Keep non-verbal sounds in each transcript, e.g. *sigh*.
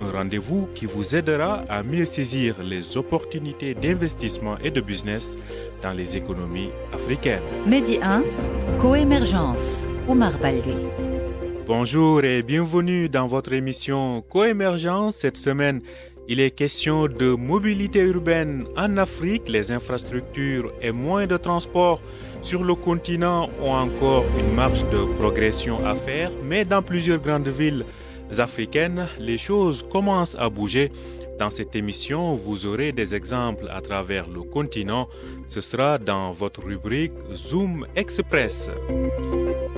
un rendez-vous qui vous aidera à mieux saisir les opportunités d'investissement et de business dans les économies africaines. Medi 1, Coémergence, Omar Baldé. Bonjour et bienvenue dans votre émission Coémergence. Cette semaine, il est question de mobilité urbaine en Afrique. Les infrastructures et moyens de transport sur le continent ont encore une marge de progression à faire, mais dans plusieurs grandes villes africaines, les choses commencent à bouger. Dans cette émission, vous aurez des exemples à travers le continent. Ce sera dans votre rubrique Zoom Express.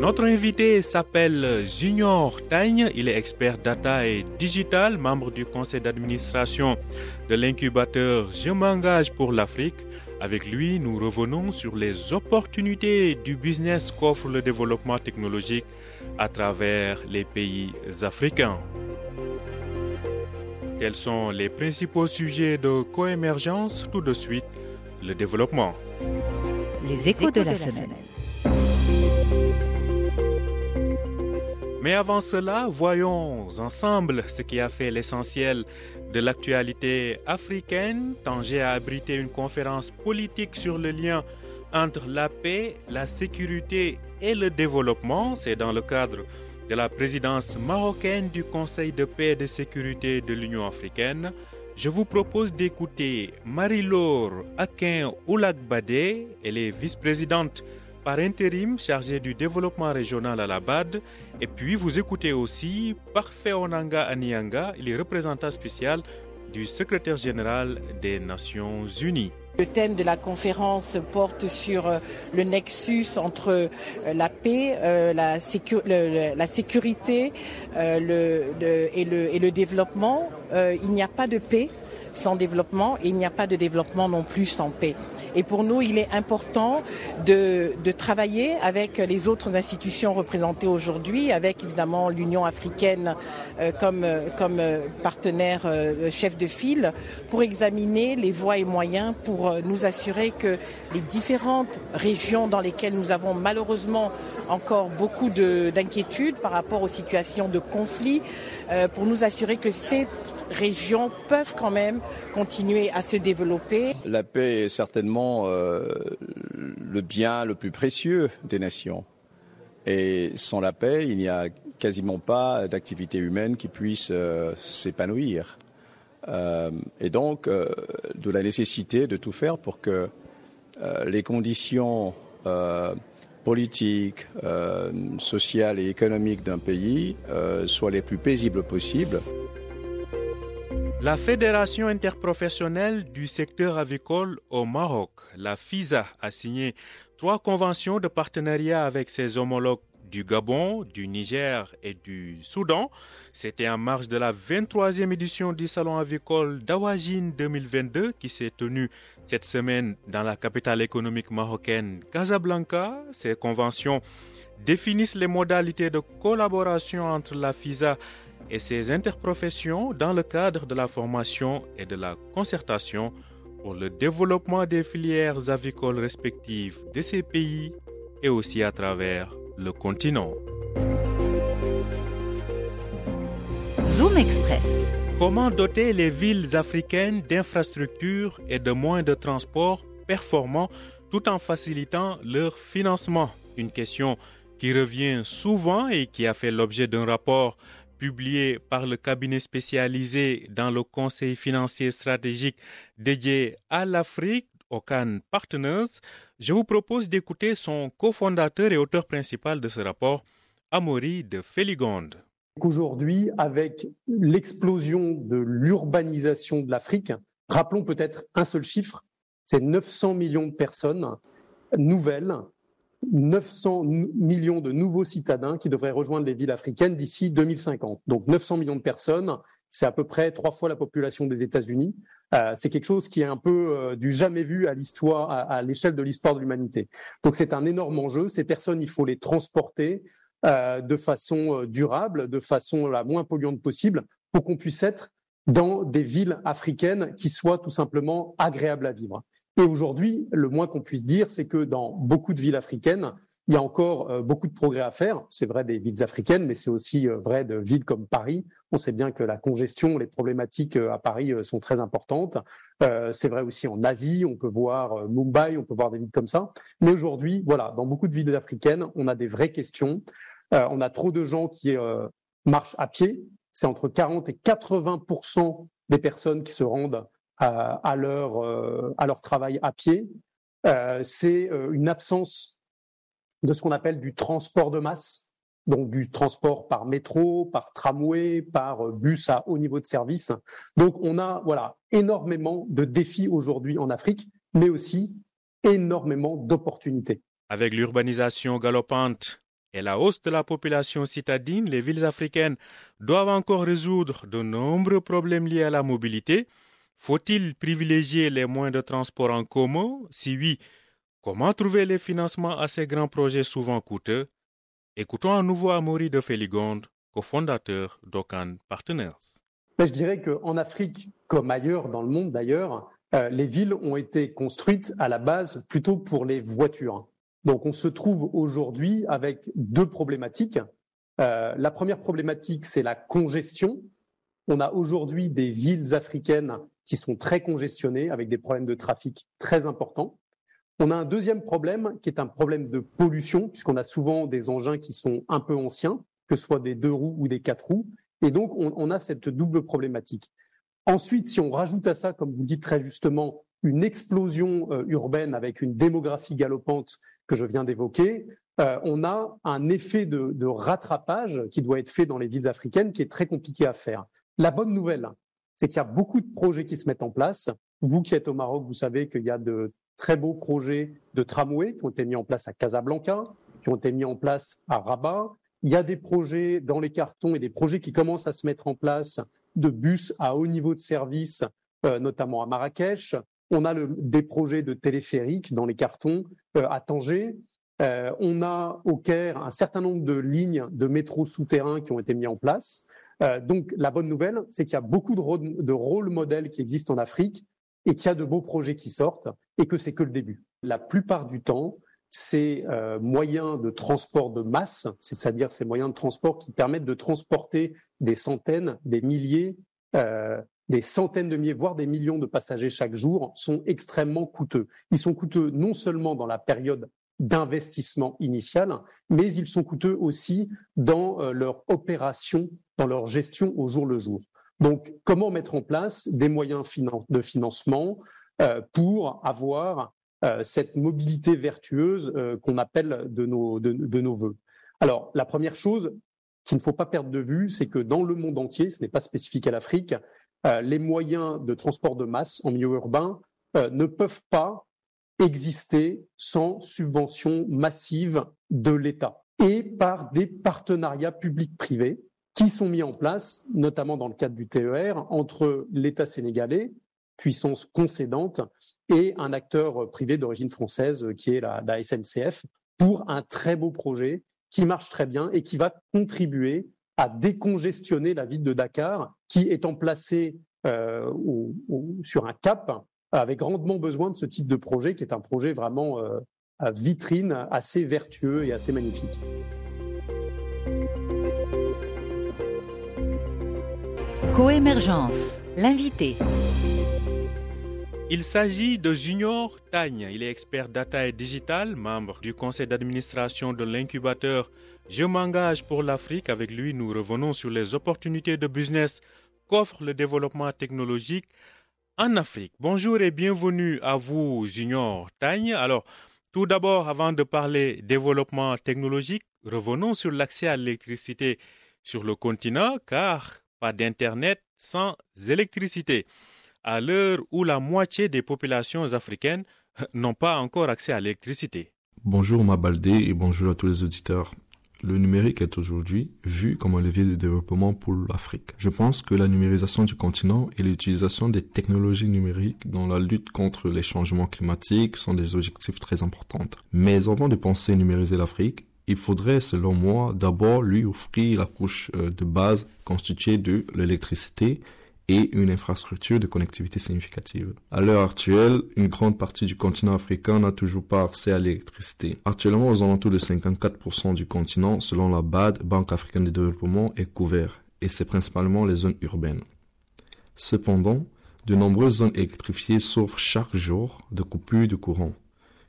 Notre invité s'appelle Junior Tagne. Il est expert data et digital, membre du conseil d'administration de l'incubateur Je m'engage pour l'Afrique. Avec lui, nous revenons sur les opportunités du business qu'offre le développement technologique à travers les pays africains. Quels sont les principaux sujets de coémergence? Tout de suite, le développement. Les échos de la semaine. Mais avant cela, voyons ensemble ce qui a fait l'essentiel de l'actualité africaine. Tanger a abrité une conférence politique sur le lien entre la paix, la sécurité et le développement. C'est dans le cadre de la présidence marocaine du Conseil de paix et de sécurité de l'Union africaine. Je vous propose d'écouter Marie-Laure Akin Oulagbadé. Elle est vice-présidente par intérim chargée du développement régional à la BAD. Et puis vous écoutez aussi Parfait Onanga Anianga, il est représentant spécial du secrétaire général des Nations Unies. Le thème de la conférence porte sur euh, le nexus entre euh, la paix, euh, la, sécurité et, le, développement. Il n'y a pas de paix sans développement et il n'y a pas de développement non plus sans paix. Et pour nous, il est important de, de travailler avec les autres institutions représentées aujourd'hui, avec évidemment l'Union africaine euh, comme, euh, comme euh, partenaire chef de file, pour examiner les voies et moyens pour nous assurer que les différentes régions dans lesquelles nous avons malheureusement encore beaucoup de- d'inquiétudes par rapport aux situations de conflit, pour nous assurer que ces régions peuvent quand même continuer à se développer. La paix est certainement euh, le bien le plus précieux des nations. Et sans la paix, il n'y a quasiment pas d'activité humaine qui puisse euh, s'épanouir. Euh, et donc, de la nécessité de tout faire pour que les conditions politiques, sociales et économiques d'un pays soient les plus paisibles possibles. La Fédération interprofessionnelle du secteur avicole au Maroc, la FISA, a signé trois conventions de partenariat avec ses homologues du Gabon, du Niger et du Soudan. C'était en marge de la 23e édition du Salon avicole d'Awajin 2022 qui s'est tenu cette semaine dans la capitale économique marocaine Casablanca. Ces conventions définissent les modalités de collaboration entre la FISA et ses interprofessions dans le cadre de la formation et de la concertation pour le développement des filières avicoles respectives de ces pays et aussi à travers le continent. Zoom Express. Comment doter les villes africaines d'infrastructures et de moyens de transport performants tout en facilitant leur financement? Une question qui revient souvent et qui a fait l'objet d'un rapport publié par le cabinet spécialisé dans le Conseil financier stratégique dédié à l'Afrique, Ocan Partners. Je vous propose d'écouter son cofondateur et auteur principal de ce rapport, Amaury de Féligonde. Qu'aujourd'hui, avec l'explosion de l'urbanisation de l'Afrique, rappelons peut-être un seul chiffre, c'est 900 millions de personnes nouvelles 900 millions de nouveaux citadins qui devraient rejoindre les villes africaines d'ici 2050. Donc 900 millions de personnes, c'est à peu près trois fois la population des États-Unis. Euh, c'est quelque chose qui est un peu euh, du jamais vu à l'histoire, à, l'échelle de l'histoire de l'humanité. Donc c'est un énorme enjeu. Ces personnes, il faut les transporter euh, de façon durable, de façon la moins polluante possible, pour qu'on puisse être dans des villes africaines qui soient tout simplement agréables à vivre. Et aujourd'hui, le moins qu'on puisse dire, c'est que dans beaucoup de villes africaines, il y a encore euh, beaucoup de progrès à faire. C'est vrai des villes africaines, mais c'est aussi euh, vrai de villes comme Paris. On sait bien que la congestion, les problématiques euh, à Paris sont très importantes. c'est vrai aussi en Asie. On peut voir Mumbai, on peut voir des villes comme ça. Mais aujourd'hui, voilà, dans beaucoup de villes africaines, on a des vraies questions. on a trop de gens qui marchent à pied. C'est entre 40 et 80% des personnes qui se rendent à, leur, euh, à leur travail à pied. Euh, c'est euh, une absence de ce qu'on appelle du transport de masse, donc du transport par métro, par tramway, par bus à haut niveau de service. Donc on a voilà énormément de défis aujourd'hui en Afrique, mais aussi énormément d'opportunités. Avec l'urbanisation galopante et la hausse de la population citadine, les villes africaines doivent encore résoudre de nombreux problèmes liés à la mobilité. Faut-il privilégier les moyens de transport en commun? Si oui, comment trouver les financements à ces grands projets souvent coûteux? Écoutons à nouveau Amaury de Féligonde, cofondateur d'Okan Partners. Ben, je dirais qu'en Afrique, comme ailleurs dans le monde d'ailleurs, euh, les villes ont été construites à la base plutôt pour les voitures. Donc on se trouve aujourd'hui avec deux problématiques. Euh, la première problématique, c'est la congestion. On a aujourd'hui des villes africaines qui sont très congestionnées avec des problèmes de trafic très importants. On a un deuxième problème qui est un problème de pollution, puisqu'on a souvent des engins qui sont un peu anciens, que ce soit des deux roues ou des quatre roues. Et donc, on, a cette double problématique. Ensuite, si on rajoute à ça, comme vous le dites très justement, une explosion euh, urbaine avec une démographie galopante que je viens d'évoquer, euh, on a un effet de rattrapage qui doit être fait dans les villes africaines qui est très compliqué à faire. La bonne nouvelle, c'est qu'il y a beaucoup de projets qui se mettent en place. Vous qui êtes au Maroc, vous savez qu'il y a de très beaux projets de tramway qui ont été mis en place à Casablanca, qui ont été mis en place à Rabat. Il y a des projets dans les cartons et des projets qui commencent à se mettre en place de bus à haut niveau de service, euh, notamment à Marrakech. On a des projets de téléphériques dans les cartons euh, à Tanger. Euh, on a au Caire un certain nombre de lignes de métro souterrain qui ont été mis en place. Euh, donc la bonne nouvelle, c'est qu'il y a beaucoup de, rôles modèles qui existent en Afrique et qu'il y a de beaux projets qui sortent et que c'est que le début. La plupart du temps, ces euh, moyens de transport de masse, c'est-à-dire ces moyens de transport qui permettent de transporter des centaines, des milliers, euh, des centaines de milliers, voire des millions de passagers chaque jour, sont extrêmement coûteux. Ils sont coûteux non seulement dans la période d'investissement initial, mais ils sont coûteux aussi dans euh, leur opération, dans leur gestion au jour le jour. Donc, comment mettre en place des moyens de financement euh, pour avoir euh, cette mobilité vertueuse qu'on appelle de nos, de, de nos voeux? Alors, la première chose qu'il ne faut pas perdre de vue, c'est que dans le monde entier, ce n'est pas spécifique à l'Afrique, les moyens de transport de masse en milieu urbain ne peuvent pas exister sans subvention massive de l'État et par des partenariats publics-privés qui sont mis en place, notamment dans le cadre du TER, entre l'État sénégalais, puissance concédante, et un acteur privé d'origine française qui est la, SNCF, pour un très beau projet qui marche très bien et qui va contribuer à décongestionner la ville de Dakar, qui étant placée euh, sur un cap, avait grandement besoin de ce type de projet qui est un projet vraiment euh, à vitrine, assez vertueux et assez magnifique. Coémergence, l'invité. Il s'agit de Junior Tagne. Il est expert data et digital, membre du conseil d'administration de l'incubateur Je m'engage pour l'Afrique. Avec lui, nous revenons sur les opportunités de business qu'offre le développement technologique en Afrique. Bonjour et bienvenue à vous, Junior Tagne. Alors, tout d'abord, avant de parler développement technologique, revenons sur l'accès à l'électricité sur le continent, car pas d'Internet sans électricité. À l'heure où la moitié des populations africaines *laughs* n'ont pas encore accès à l'électricité. Bonjour Mabaldé et bonjour à tous les auditeurs. Le numérique est aujourd'hui vu comme un levier de développement pour l'Afrique. Je pense que la numérisation du continent et l'utilisation des technologies numériques dans la lutte contre les changements climatiques sont des objectifs très importants. Mais avant de penser numériser l'Afrique, il faudrait, selon moi, d'abord lui offrir la couche euh, de base constituée de l'électricité et une infrastructure de connectivité significative. À l'heure actuelle, une grande partie du continent africain n'a toujours pas accès à l'électricité. Actuellement, aux alentours de 54% du continent, selon la BAD, Banque africaine de développement, est couvert, et c'est principalement les zones urbaines. Cependant, de nombreuses zones électrifiées souffrent chaque jour de coupures de courant,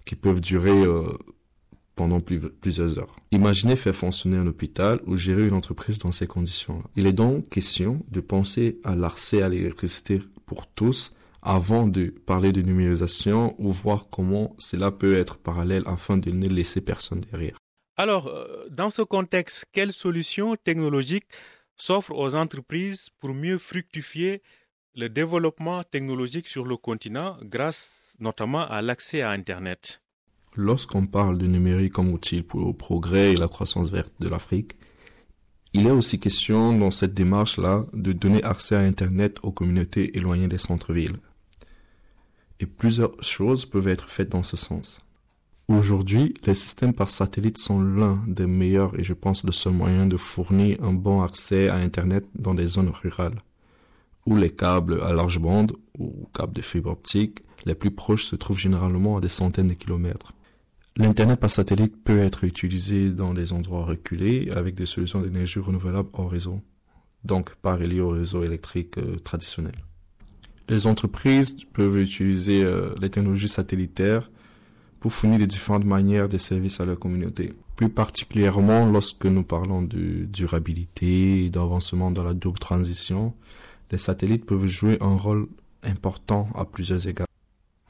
qui peuvent durer euh, pendant plusieurs heures. Imaginez faire fonctionner un hôpital ou gérer une entreprise dans ces conditions-là. Il est donc question de penser à l'accès à l'électricité pour tous avant de parler de numérisation ou voir comment cela peut être parallèle afin de ne laisser personne derrière. Alors, euh, dans ce contexte, quelles solutions technologiques s'offrent aux entreprises pour mieux fructifier le développement technologique sur le continent grâce notamment à l'accès à Internet? Lorsqu'on parle du numérique comme outil pour le progrès et la croissance verte de l'Afrique, il est aussi question dans cette démarche-là de donner accès à Internet aux communautés éloignées des centres-villes. Et plusieurs choses peuvent être faites dans ce sens. Aujourd'hui, les systèmes par satellite sont l'un des meilleurs et je pense le seul moyen de fournir un bon accès à Internet dans des zones rurales, où les câbles à large bande ou câbles de fibre optique les plus proches se trouvent généralement à des centaines de kilomètres. L'Internet par satellite peut être utilisé dans des endroits reculés avec des solutions d'énergie renouvelable hors réseau, donc pas reliées au réseau électrique euh, traditionnel. Les entreprises peuvent utiliser euh, les technologies satellitaires pour fournir de différentes manières de services à leur communauté. Plus particulièrement lorsque nous parlons de durabilité et d'avancement dans la double transition, les satellites peuvent jouer un rôle important à plusieurs égards.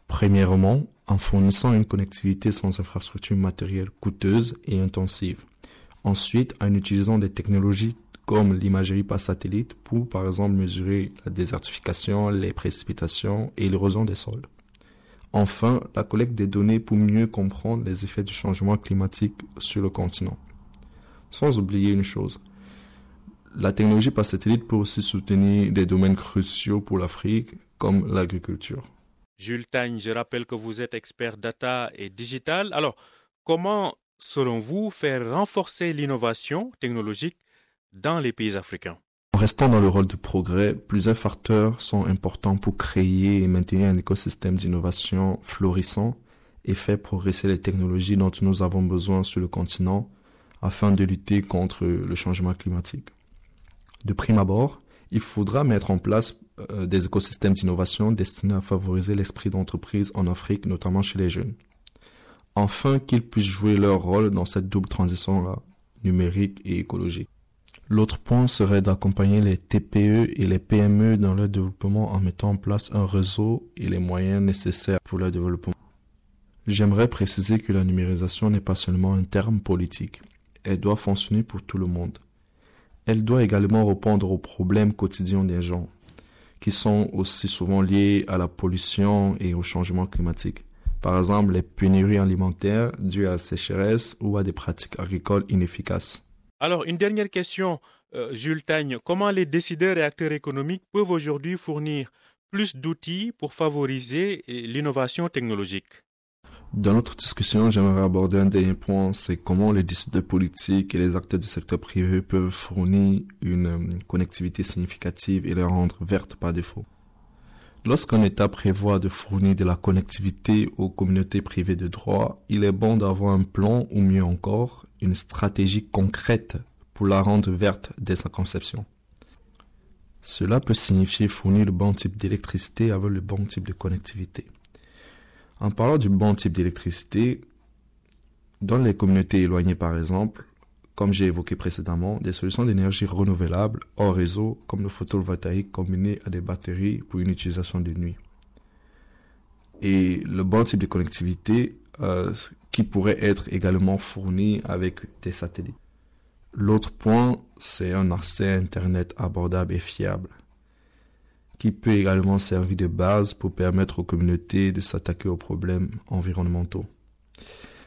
Premièrement, en fournissant une connectivité sans infrastructure matérielle coûteuse et intensive. Ensuite, en utilisant des technologies comme l'imagerie par satellite pour, par exemple, mesurer la désertification, les précipitations et l'érosion des sols. Enfin, la collecte des données pour mieux comprendre les effets du changement climatique sur le continent. Sans oublier une chose, la technologie par satellite peut aussi soutenir des domaines cruciaux pour l'Afrique, comme l'agriculture. Jules Tagne, je rappelle que vous êtes expert data et digital. Alors, comment, selon vous, faire renforcer l'innovation technologique dans les pays africains? En restant dans le rôle de progrès, plusieurs facteurs sont importants pour créer et maintenir un écosystème d'innovation florissant et faire progresser les technologies dont nous avons besoin sur le continent afin de lutter contre le changement climatique. De prime abord, il faudra mettre en place euh, des écosystèmes d'innovation destinés à favoriser l'esprit d'entreprise en Afrique, notamment chez les jeunes. Enfin, qu'ils puissent jouer leur rôle dans cette double transition-là, numérique et écologique. L'autre point serait d'accompagner les TPE et les PME dans leur développement en mettant en place un réseau et les moyens nécessaires pour leur développement. J'aimerais préciser que la numérisation n'est pas seulement un terme politique. Elle doit fonctionner pour tout le monde. Elle doit également répondre aux problèmes quotidiens des gens, qui sont aussi souvent liées à la pollution et au changement climatique. Par exemple, les pénuries alimentaires dues à la sécheresse ou à des pratiques agricoles inefficaces. Alors, une dernière question, euh, Jules Tagne. Comment les décideurs et acteurs économiques peuvent aujourd'hui fournir plus d'outils pour favoriser euh, l'innovation technologique? Dans notre discussion, j'aimerais aborder un dernier point, c'est comment les décideurs politiques et les acteurs du secteur privé peuvent fournir une euh, connectivité significative et la rendre verte par défaut. Lorsqu'un État prévoit de fournir de la connectivité aux communautés privées de droit, il est bon d'avoir un plan ou mieux encore, une stratégie concrète pour la rendre verte dès sa conception. Cela peut signifier fournir le bon type d'électricité avec le bon type de connectivité. En parlant du bon type d'électricité, dans les communautés éloignées par exemple, comme j'ai évoqué précédemment, des solutions d'énergie renouvelable hors réseau comme le photovoltaïque combiné à des batteries pour une utilisation de nuit. Et le bon type de connectivité euh, qui pourrait être également fourni avec des satellites. L'autre point, c'est un accès à Internet abordable et fiable qui peut également servir de base pour permettre aux communautés de s'attaquer aux problèmes environnementaux.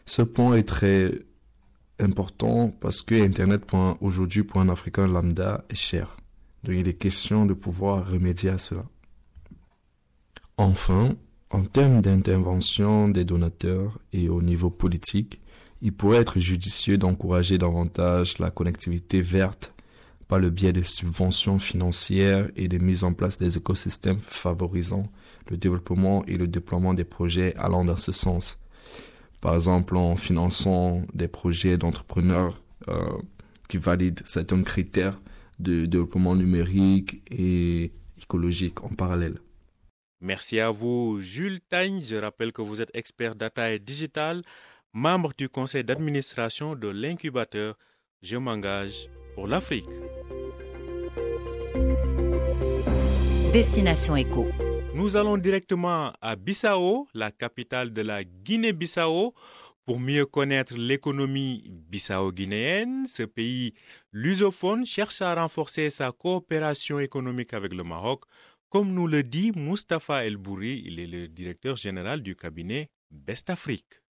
Ce point est très important parce que Internet aujourd'hui pour un Africain lambda est cher. Donc il est question de pouvoir remédier à cela. Enfin, en termes d'intervention des donateurs et au niveau politique, il pourrait être judicieux d'encourager davantage la connectivité verte le biais de subventions financières et de mise en place des écosystèmes favorisant le développement et le déploiement des projets allant dans ce sens. Par exemple, en finançant des projets d'entrepreneurs euh, qui valident certains critères de développement numérique et écologique en parallèle. Merci à vous, Jules Tagne. Je rappelle que vous êtes expert data et digital, membre du conseil d'administration de l'incubateur Je m'engage pour l'Afrique. Destination Éco. Nous allons directement à Bissau, la capitale de la Guinée-Bissau, pour mieux connaître l'économie bissau-guinéenne. Ce pays lusophone cherche à renforcer sa coopération économique avec le Maroc, comme nous le dit Mustapha El Bouri, il est le directeur général du cabinet Best Afrique.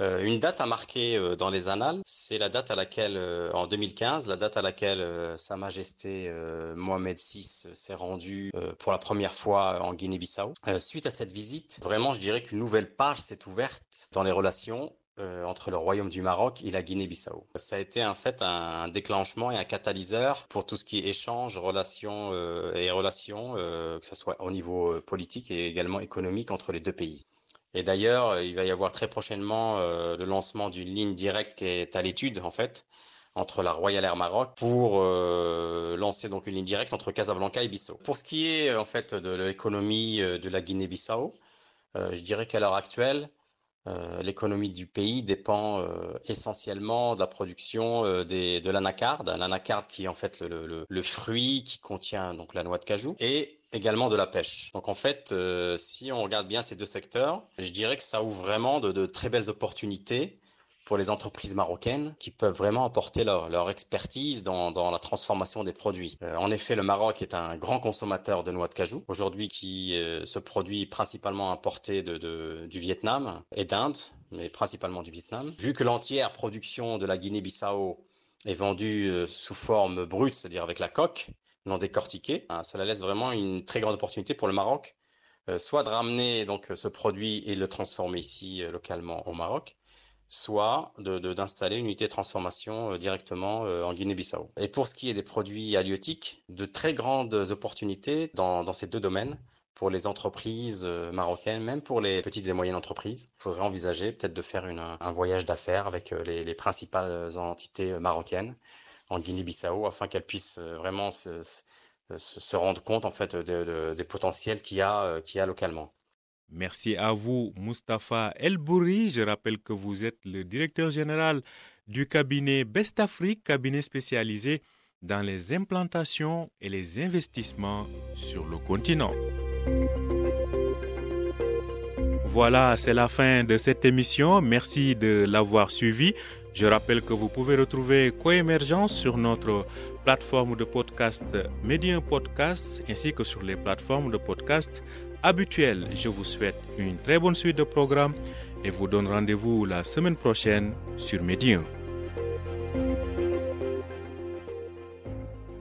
Euh, une date à marquer euh, dans les annales, c'est la date à laquelle, euh, en 2015, la date à laquelle Sa Majesté Mohamed VI s'est rendu pour la première fois en Guinée-Bissau. suite à cette visite, vraiment, je dirais qu'une nouvelle page s'est ouverte dans les relations entre le Royaume du Maroc et la Guinée-Bissau. Ça a été en fait un déclenchement et un catalyseur pour tout ce qui est échange, relations et relations, que ce soit au niveau politique et également économique entre les deux pays. Et d'ailleurs, euh, il va y avoir très prochainement euh, le lancement d'une ligne directe qui est à l'étude en fait entre la Royal Air Maroc pour euh, lancer donc une ligne directe entre Casablanca et Bissau. Pour ce qui est en fait de l'économie de la Guinée-Bissau, je dirais qu'à l'heure actuelle, l'économie du pays dépend essentiellement de la production des, de l'anacarde, l'anacarde qui est en fait le, le, le, fruit qui contient donc la noix de cajou et également de la pêche. Donc en fait, euh, si on regarde bien ces deux secteurs, je dirais que ça ouvre vraiment de, très belles opportunités pour les entreprises marocaines qui peuvent vraiment apporter leur, expertise dans, la transformation des produits. Euh, en effet, le Maroc est un grand consommateur de noix de cajou, aujourd'hui qui euh, se produit principalement importé du Vietnam et d'Inde, mais principalement du Vietnam. Vu que l'entière production de la Guinée-Bissau est vendue sous forme brute, c'est-à-dire avec la coque, non décortiqué. Hein, cela laisse vraiment une très grande opportunité pour le Maroc, euh, soit de ramener donc ce produit et de le transformer ici euh, localement au Maroc, soit d'installer une unité de transformation euh, directement en Guinée-Bissau. Et pour ce qui est des produits halieutiques, de très grandes opportunités dans, ces deux domaines pour les entreprises marocaines, même pour les petites et moyennes entreprises. Il faudrait envisager peut-être de faire un voyage d'affaires avec les, principales entités marocaines en Guinée-Bissau afin qu'elle puisse euh, vraiment se, rendre compte en fait des potentiels qu'il y, a, euh, a localement. Merci à vous, Mustapha Elbouri. Je rappelle que vous êtes le directeur général du cabinet Best Afrique, cabinet spécialisé dans les implantations et les investissements sur le continent. Voilà, c'est la fin de cette émission. Merci de l'avoir suivi. Je rappelle que vous pouvez retrouver Coémergence sur notre plateforme de podcast Medium Podcast ainsi que sur les plateformes de podcast habituelles. Je vous souhaite une très bonne suite de programmes et vous donne rendez-vous la semaine prochaine sur Medium.